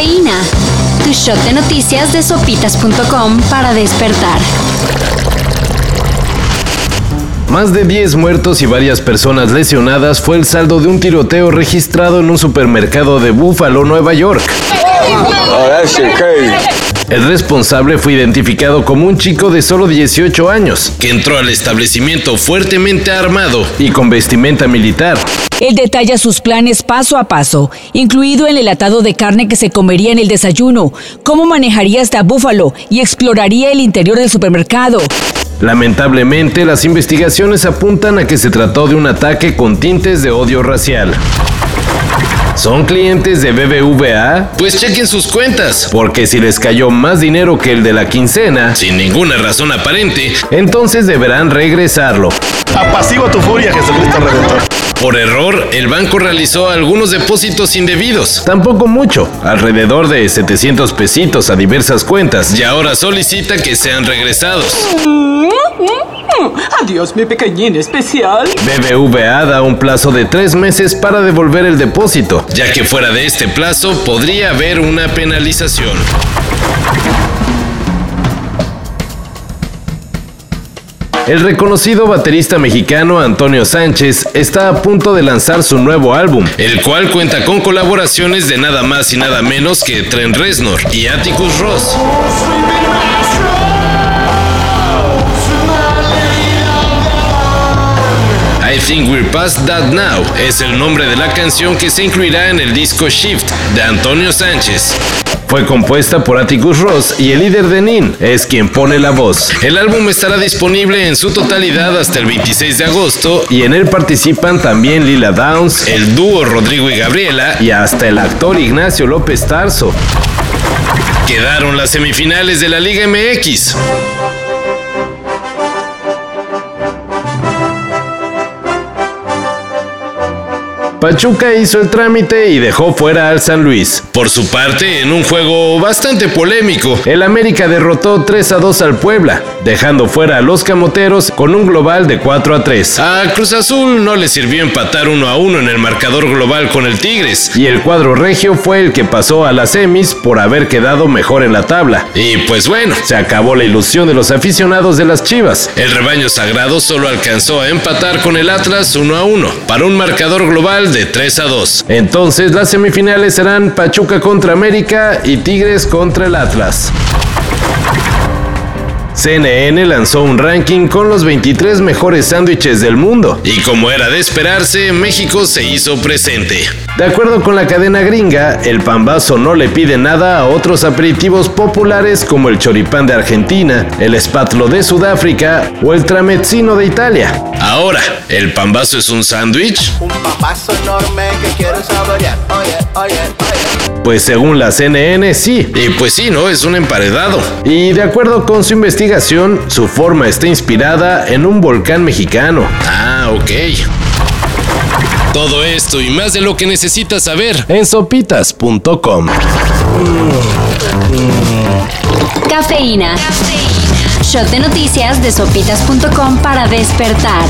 Cafeína. Tu shot de noticias de sopitas.com para despertar. Más de 10 muertos y varias personas lesionadas fue el saldo de un tiroteo registrado en un supermercado de Buffalo, Nueva York. El responsable fue identificado como un chico de solo 18 años, que entró al establecimiento fuertemente armado y con vestimenta militar. Él detalla sus planes paso a paso, incluido el enlatado de carne que se comería en el desayuno, cómo manejaría hasta Búfalo y exploraría el interior del supermercado. Lamentablemente, las investigaciones apuntan a que se trató de un ataque con tintes de odio racial. ¿Son clientes de BBVA? Pues chequen sus cuentas, porque si les cayó más dinero que el de la quincena, sin ninguna razón aparente, entonces deberán regresarlo. Apacigua tu furia, Jesucristo Redentor. Por error, el banco realizó algunos depósitos indebidos. Tampoco mucho, alrededor de 700 pesitos a diversas cuentas, y ahora solicita que sean regresados. Adiós, mi pequeñín especial. BBVA da un plazo de tres meses para devolver el depósito, ya que fuera de este plazo podría haber una penalización. El reconocido baterista mexicano Antonio Sánchez está a punto de lanzar su nuevo álbum, el cual cuenta con colaboraciones de nada más y nada menos que Trent Reznor y Atticus Ross. I Think We're Past That Now es el nombre de la canción que se incluirá en el disco Shift de Antonio Sánchez. Fue compuesta por Atticus Ross y el líder de Nin es quien pone la voz. El álbum estará disponible en su totalidad hasta el 26 de agosto y en él participan también Lila Downs, el dúo Rodrigo y Gabriela y hasta el actor Ignacio López Tarso. Quedaron las semifinales de la Liga MX. Pachuca hizo el trámite y dejó fuera al San Luis. Por su parte, en un juego bastante polémico, el América derrotó 3 a 2 al Puebla, dejando fuera a los camoteros con un global de 4 a 3. A Cruz Azul no le sirvió empatar 1 a 1 en el marcador global con el Tigres, y el cuadro regio fue el que pasó a las semis por haber quedado mejor en la tabla. Y pues bueno, se acabó la ilusión de los aficionados de las Chivas. El rebaño sagrado solo alcanzó a empatar con el Atlas 1 a 1, para un marcador global de 3 a 2. Entonces las semifinales serán Pachuca contra América y Tigres contra el Atlas. CNN lanzó un ranking con los 23 mejores sándwiches del mundo y como era de esperarse, México se hizo presente. De acuerdo con la cadena gringa, el pambazo no le pide nada a otros aperitivos populares como el choripán de Argentina, el espatlo de Sudáfrica o el tramezzino de Italia. Ahora, ¿el pambazo es un sándwich? Un papazo enorme que quiero saborear. Oye, oye, oye. Pues según la CNN sí, y pues sí, ¿no? Es un emparedado. Y de acuerdo con su investigación, su forma está inspirada en un volcán mexicano. Ah, ok. Todo esto y más de lo que necesitas saber en sopitas.com. Cafeína. Shot de noticias de sopitas.com para despertar.